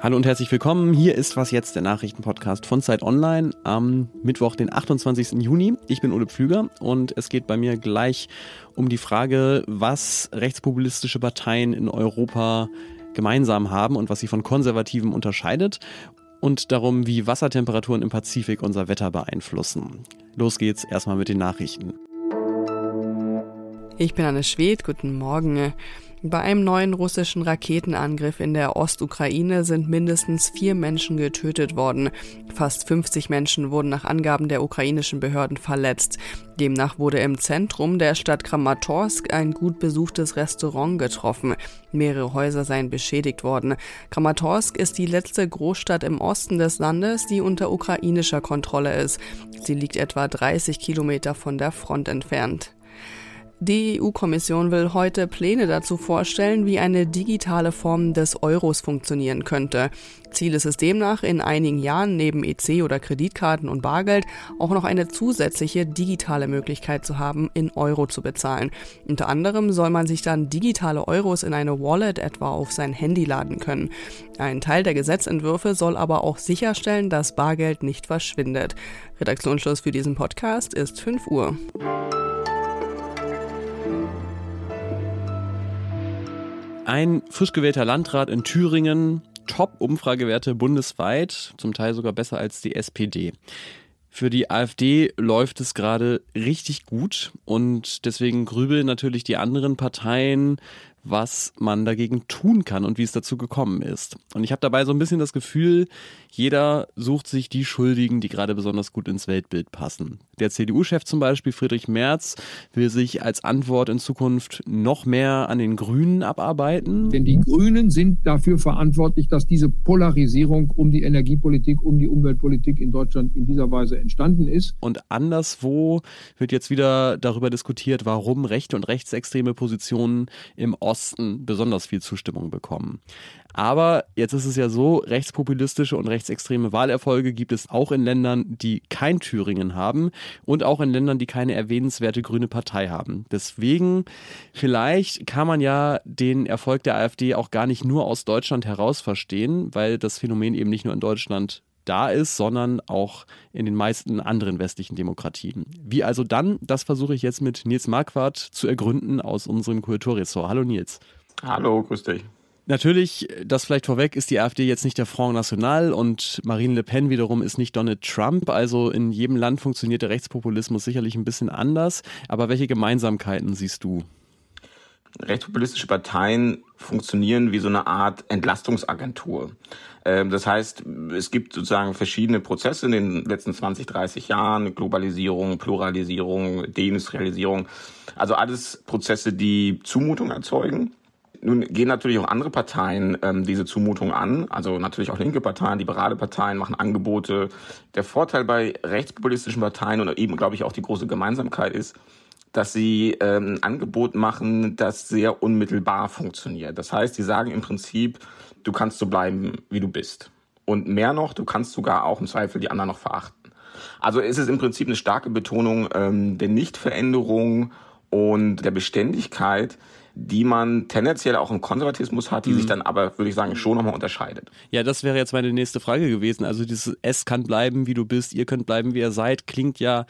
Hallo und herzlich willkommen. Hier ist was jetzt der Nachrichtenpodcast von Zeit Online am Mittwoch, den 28. Juni. Ich bin Ole Pflüger und es geht bei mir gleich um die Frage, was rechtspopulistische Parteien in Europa gemeinsam haben und was sie von Konservativen unterscheidet und darum, wie Wassertemperaturen im Pazifik unser Wetter beeinflussen. Los geht's erstmal mit den Nachrichten. Ich bin Anne Schwed, guten Morgen. Bei einem neuen russischen Raketenangriff in der Ostukraine sind mindestens vier Menschen getötet worden. Fast 50 Menschen wurden nach Angaben der ukrainischen Behörden verletzt. Demnach wurde im Zentrum der Stadt Kramatorsk ein gut besuchtes Restaurant getroffen. Mehrere Häuser seien beschädigt worden. Kramatorsk ist die letzte Großstadt im Osten des Landes, die unter ukrainischer Kontrolle ist. Sie liegt etwa 30 Kilometer von der Front entfernt. Die EU-Kommission will heute Pläne dazu vorstellen, wie eine digitale Form des Euros funktionieren könnte. Ziel ist es demnach, in einigen Jahren neben EC oder Kreditkarten und Bargeld auch noch eine zusätzliche digitale Möglichkeit zu haben, in Euro zu bezahlen. Unter anderem soll man sich dann digitale Euros in eine Wallet etwa auf sein Handy laden können. Ein Teil der Gesetzentwürfe soll aber auch sicherstellen, dass Bargeld nicht verschwindet. Redaktionsschluss für diesen Podcast ist 5 Uhr. Ein frisch gewählter Landrat in Thüringen, Top-Umfragewerte bundesweit, zum Teil sogar besser als die SPD. Für die AfD läuft es gerade richtig gut und deswegen grübeln natürlich die anderen Parteien, was man dagegen tun kann und wie es dazu gekommen ist. Und ich habe dabei so ein bisschen das Gefühl, jeder sucht sich die Schuldigen, die gerade besonders gut ins Weltbild passen. Der CDU-Chef zum Beispiel, Friedrich Merz, will sich als Antwort in Zukunft noch mehr an den Grünen abarbeiten. Denn die Grünen sind dafür verantwortlich, dass diese Polarisierung um die Energiepolitik, um die Umweltpolitik in Deutschland in dieser Weise entstanden ist. Und anderswo wird jetzt wieder darüber diskutiert, warum rechte und rechtsextreme Positionen im Osten besonders viel Zustimmung bekommen. Aber jetzt ist es ja so, rechtspopulistische und rechtsextreme Wahlerfolge gibt es auch in Ländern, die kein Thüringen haben und auch in Ländern, die keine erwähnenswerte grüne Partei haben. Deswegen, vielleicht kann man ja den Erfolg der AfD auch gar nicht nur aus Deutschland heraus verstehen, weil das Phänomen eben nicht nur in Deutschland da ist, sondern auch in den meisten anderen westlichen Demokratien. Wie also dann, das versuche ich jetzt mit Nils Marquardt zu ergründen aus unserem Kulturressort. Hallo Nils. Hallo, grüß dich. Natürlich, das vielleicht vorweg, ist die AfD jetzt nicht der Front National und Marine Le Pen wiederum ist nicht Donald Trump. Also in jedem Land funktioniert der Rechtspopulismus sicherlich ein bisschen anders. Aber welche Gemeinsamkeiten siehst du? Rechtspopulistische Parteien funktionieren wie so eine Art Entlastungsagentur. Ähm, das heißt, es gibt sozusagen verschiedene Prozesse in den letzten 20, 30 Jahren, Globalisierung, Pluralisierung, Deindustrialisierung, also alles Prozesse, die Zumutung erzeugen nun gehen natürlich auch andere Parteien ähm, diese Zumutung an, also natürlich auch linke Parteien, liberale Parteien machen Angebote. Der Vorteil bei rechtspopulistischen Parteien und eben, glaube ich, auch die große Gemeinsamkeit ist, dass sie ähm, ein Angebot machen, das sehr unmittelbar funktioniert. Das heißt, sie sagen im Prinzip, du kannst so bleiben, wie du bist. Und mehr noch, du kannst sogar auch im Zweifel die anderen noch verachten. Also ist es im Prinzip eine starke Betonung ähm, der Nichtveränderung und der Beständigkeit, die man tendenziell auch im Konservatismus hat, die mhm. sich dann aber, würde ich sagen, schon nochmal unterscheidet. Ja, das wäre jetzt meine nächste Frage gewesen. Also dieses Es kann bleiben, wie du bist, ihr könnt bleiben, wie ihr seid, klingt ja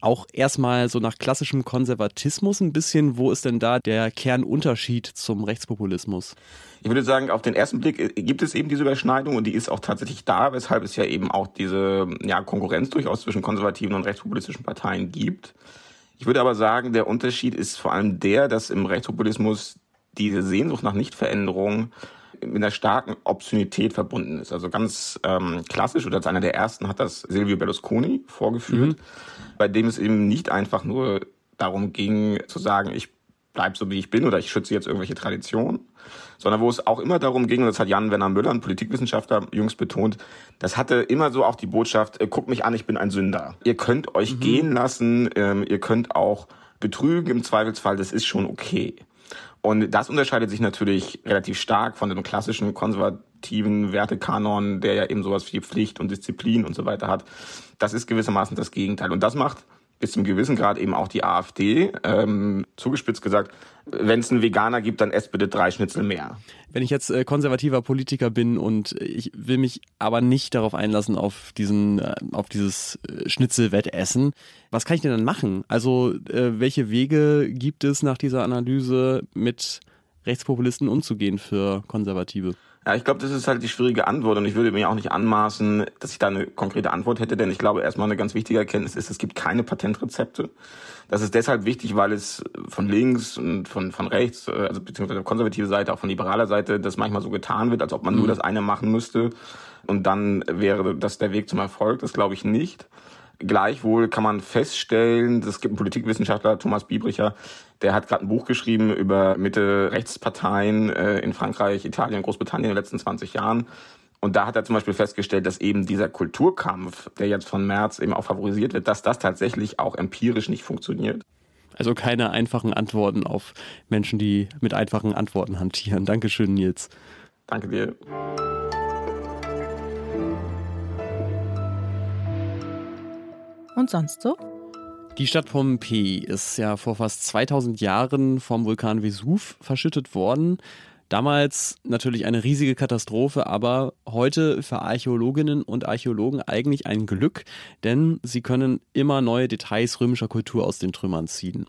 auch erstmal so nach klassischem Konservatismus ein bisschen. Wo ist denn da der Kernunterschied zum Rechtspopulismus? Ich würde sagen, auf den ersten Blick äh, gibt es eben diese Überschneidung und die ist auch tatsächlich da, weshalb es ja eben auch diese ja, Konkurrenz durchaus zwischen konservativen und rechtspopulistischen Parteien gibt. Ich würde aber sagen, der Unterschied ist vor allem der, dass im Rechtspopulismus diese Sehnsucht nach Nichtveränderung mit einer starken Obszönität verbunden ist. Also ganz ähm, klassisch, oder als einer der ersten hat das Silvio Berlusconi vorgeführt, mhm. bei dem es eben nicht einfach nur darum ging zu sagen, ich bleib so wie ich bin oder ich schütze jetzt irgendwelche Traditionen, sondern wo es auch immer darum ging, und das hat Jan Werner Müller, ein Politikwissenschaftler, jüngst betont, das hatte immer so auch die Botschaft, äh, guckt mich an, ich bin ein Sünder. Ihr könnt euch mhm. gehen lassen, ähm, ihr könnt auch betrügen im Zweifelsfall, das ist schon okay. Und das unterscheidet sich natürlich relativ stark von dem klassischen konservativen Wertekanon, der ja eben sowas wie Pflicht und Disziplin und so weiter hat. Das ist gewissermaßen das Gegenteil. Und das macht bis zum gewissen Grad eben auch die AfD. Ähm, zugespitzt gesagt, wenn es einen Veganer gibt, dann esst bitte drei Schnitzel mehr. Wenn ich jetzt äh, konservativer Politiker bin und ich will mich aber nicht darauf einlassen, auf diesen, äh, auf dieses äh, Schnitzelwettessen, was kann ich denn dann machen? Also, äh, welche Wege gibt es nach dieser Analyse mit Rechtspopulisten umzugehen für Konservative? Ja, ich glaube, das ist halt die schwierige Antwort und ich würde mir auch nicht anmaßen, dass ich da eine konkrete Antwort hätte, denn ich glaube, erstmal eine ganz wichtige Erkenntnis ist, es gibt keine Patentrezepte. Das ist deshalb wichtig, weil es von links und von, von rechts, äh, also beziehungsweise konservative Seite, auch von liberaler Seite, das manchmal so getan wird, als ob man mhm. nur das eine machen müsste und dann wäre das der Weg zum Erfolg. Das glaube ich nicht. Gleichwohl kann man feststellen, es gibt einen Politikwissenschaftler, Thomas Biebricher, der hat gerade ein Buch geschrieben über Mitte-Rechtsparteien äh, in Frankreich, Italien, Großbritannien in den letzten 20 Jahren. Und da hat er zum Beispiel festgestellt, dass eben dieser Kulturkampf, der jetzt von März eben auch favorisiert wird, dass das tatsächlich auch empirisch nicht funktioniert. Also keine einfachen Antworten auf Menschen, die mit einfachen Antworten hantieren. Dankeschön, Nils. Danke dir. Und sonst so? Die Stadt Pompeji ist ja vor fast 2000 Jahren vom Vulkan Vesuv verschüttet worden. Damals natürlich eine riesige Katastrophe, aber heute für Archäologinnen und Archäologen eigentlich ein Glück, denn sie können immer neue Details römischer Kultur aus den Trümmern ziehen.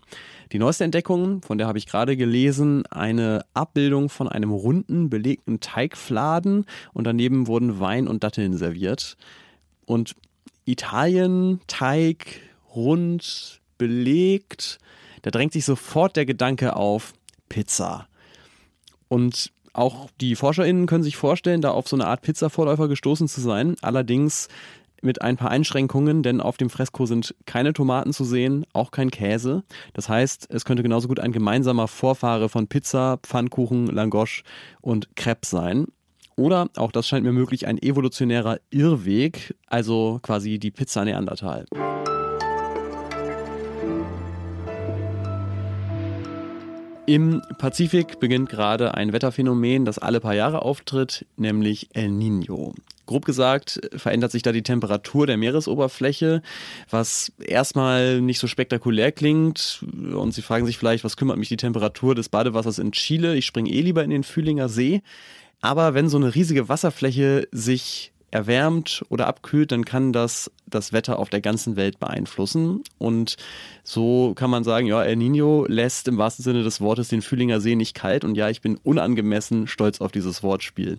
Die neueste Entdeckung, von der habe ich gerade gelesen, eine Abbildung von einem runden, belegten Teigfladen und daneben wurden Wein und Datteln serviert. Und Italien, Teig, rund, belegt. Da drängt sich sofort der Gedanke auf Pizza. Und auch die ForscherInnen können sich vorstellen, da auf so eine Art Pizza-Vorläufer gestoßen zu sein. Allerdings mit ein paar Einschränkungen, denn auf dem Fresko sind keine Tomaten zu sehen, auch kein Käse. Das heißt, es könnte genauso gut ein gemeinsamer Vorfahre von Pizza, Pfannkuchen, Langosch und Crepe sein. Oder, auch das scheint mir möglich, ein evolutionärer Irrweg, also quasi die Pizza Neandertal. Im Pazifik beginnt gerade ein Wetterphänomen, das alle paar Jahre auftritt, nämlich El Niño. Grob gesagt verändert sich da die Temperatur der Meeresoberfläche, was erstmal nicht so spektakulär klingt. Und Sie fragen sich vielleicht, was kümmert mich die Temperatur des Badewassers in Chile? Ich springe eh lieber in den Fühlinger See. Aber wenn so eine riesige Wasserfläche sich erwärmt oder abkühlt, dann kann das das Wetter auf der ganzen Welt beeinflussen. Und so kann man sagen, ja, El Nino lässt im wahrsten Sinne des Wortes den Fühlinger See nicht kalt. Und ja, ich bin unangemessen stolz auf dieses Wortspiel.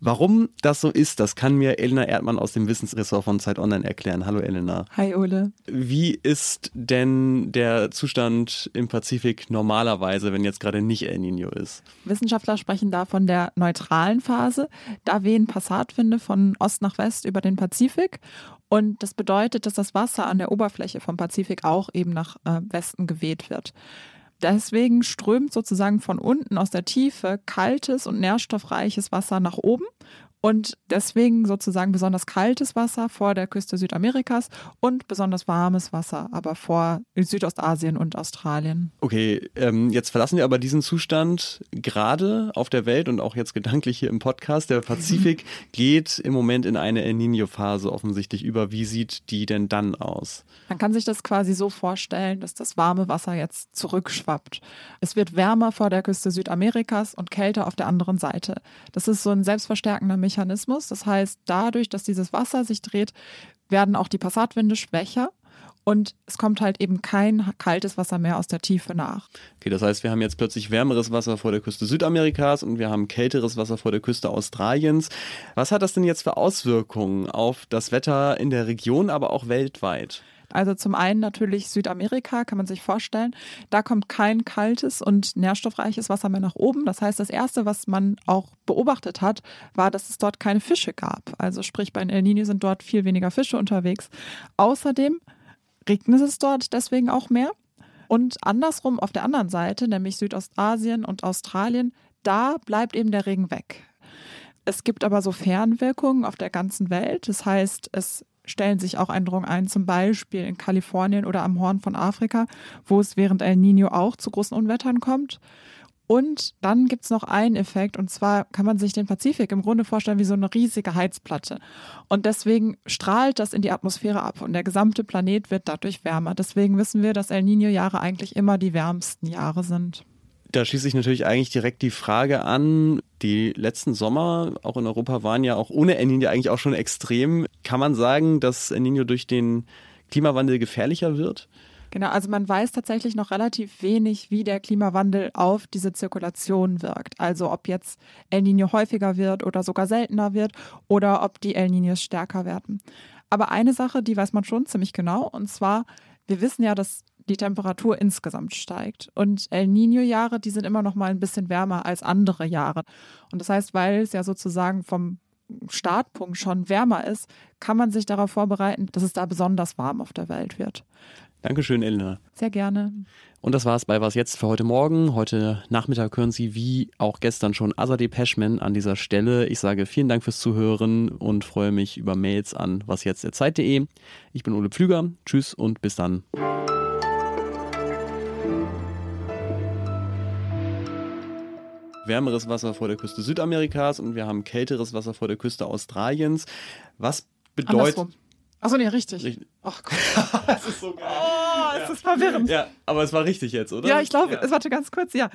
Warum das so ist, das kann mir Elena Erdmann aus dem Wissensressort von Zeit Online erklären. Hallo Elena. Hi Ole. Wie ist denn der Zustand im Pazifik normalerweise, wenn jetzt gerade nicht El Nino ist? Wissenschaftler sprechen da von der neutralen Phase. Da wehen Passatwinde von Ost nach West über den Pazifik und das bedeutet, dass das Wasser an der Oberfläche vom Pazifik auch eben nach äh, Westen geweht wird. Deswegen strömt sozusagen von unten aus der Tiefe kaltes und nährstoffreiches Wasser nach oben und deswegen sozusagen besonders kaltes Wasser vor der Küste Südamerikas und besonders warmes Wasser, aber vor Südostasien und Australien. Okay, ähm, jetzt verlassen wir aber diesen Zustand gerade auf der Welt und auch jetzt gedanklich hier im Podcast. Der Pazifik geht im Moment in eine El Nino-Phase offensichtlich über. Wie sieht die denn dann aus? Man kann sich das quasi so vorstellen, dass das warme Wasser jetzt zurückschwappt. Es wird wärmer vor der Küste Südamerikas und kälter auf der anderen Seite. Das ist so ein selbstverstärkender Mechanismus. Das heißt, dadurch, dass dieses Wasser sich dreht, werden auch die Passatwinde schwächer und es kommt halt eben kein kaltes Wasser mehr aus der Tiefe nach. Okay, das heißt, wir haben jetzt plötzlich wärmeres Wasser vor der Küste Südamerikas und wir haben kälteres Wasser vor der Küste Australiens. Was hat das denn jetzt für Auswirkungen auf das Wetter in der Region, aber auch weltweit? Also zum einen natürlich Südamerika, kann man sich vorstellen. Da kommt kein kaltes und nährstoffreiches Wasser mehr nach oben. Das heißt, das Erste, was man auch beobachtet hat, war, dass es dort keine Fische gab. Also sprich, bei El Nino sind dort viel weniger Fische unterwegs. Außerdem regnet es dort deswegen auch mehr. Und andersrum auf der anderen Seite, nämlich Südostasien und Australien, da bleibt eben der Regen weg. Es gibt aber so Fernwirkungen auf der ganzen Welt. Das heißt, es stellen sich auch Änderungen ein, zum Beispiel in Kalifornien oder am Horn von Afrika, wo es während El Nino auch zu großen Unwettern kommt. Und dann gibt es noch einen Effekt, und zwar kann man sich den Pazifik im Grunde vorstellen wie so eine riesige Heizplatte. Und deswegen strahlt das in die Atmosphäre ab und der gesamte Planet wird dadurch wärmer. Deswegen wissen wir, dass El Nino-Jahre eigentlich immer die wärmsten Jahre sind. Da schließt sich natürlich eigentlich direkt die Frage an, die letzten Sommer auch in Europa waren ja auch ohne El Nino eigentlich auch schon extrem. Kann man sagen, dass El Nino durch den Klimawandel gefährlicher wird? Genau, also man weiß tatsächlich noch relativ wenig, wie der Klimawandel auf diese Zirkulation wirkt. Also ob jetzt El Nino häufiger wird oder sogar seltener wird oder ob die El Ninos stärker werden. Aber eine Sache, die weiß man schon ziemlich genau, und zwar, wir wissen ja, dass die Temperatur insgesamt steigt. Und El Nino-Jahre, die sind immer noch mal ein bisschen wärmer als andere Jahre. Und das heißt, weil es ja sozusagen vom Startpunkt schon wärmer ist, kann man sich darauf vorbereiten, dass es da besonders warm auf der Welt wird. Dankeschön, Elena. Sehr gerne. Und das war es bei Was Jetzt für heute Morgen. Heute Nachmittag hören Sie wie auch gestern schon Azadeh Peschman an dieser Stelle. Ich sage vielen Dank fürs Zuhören und freue mich über Mails an wasjetztderzeit.de. Ich bin Ole Pflüger. Tschüss und bis dann. Wärmeres Wasser vor der Küste Südamerikas und wir haben kälteres Wasser vor der Küste Australiens. Was bedeutet. Achso, nee, richtig. richtig. Ach Gott. das ist so geil. Oh, es ja. ist verwirrend. Ja, aber es war richtig jetzt, oder? Ja, ich glaube, ja. es warte ganz kurz, ja.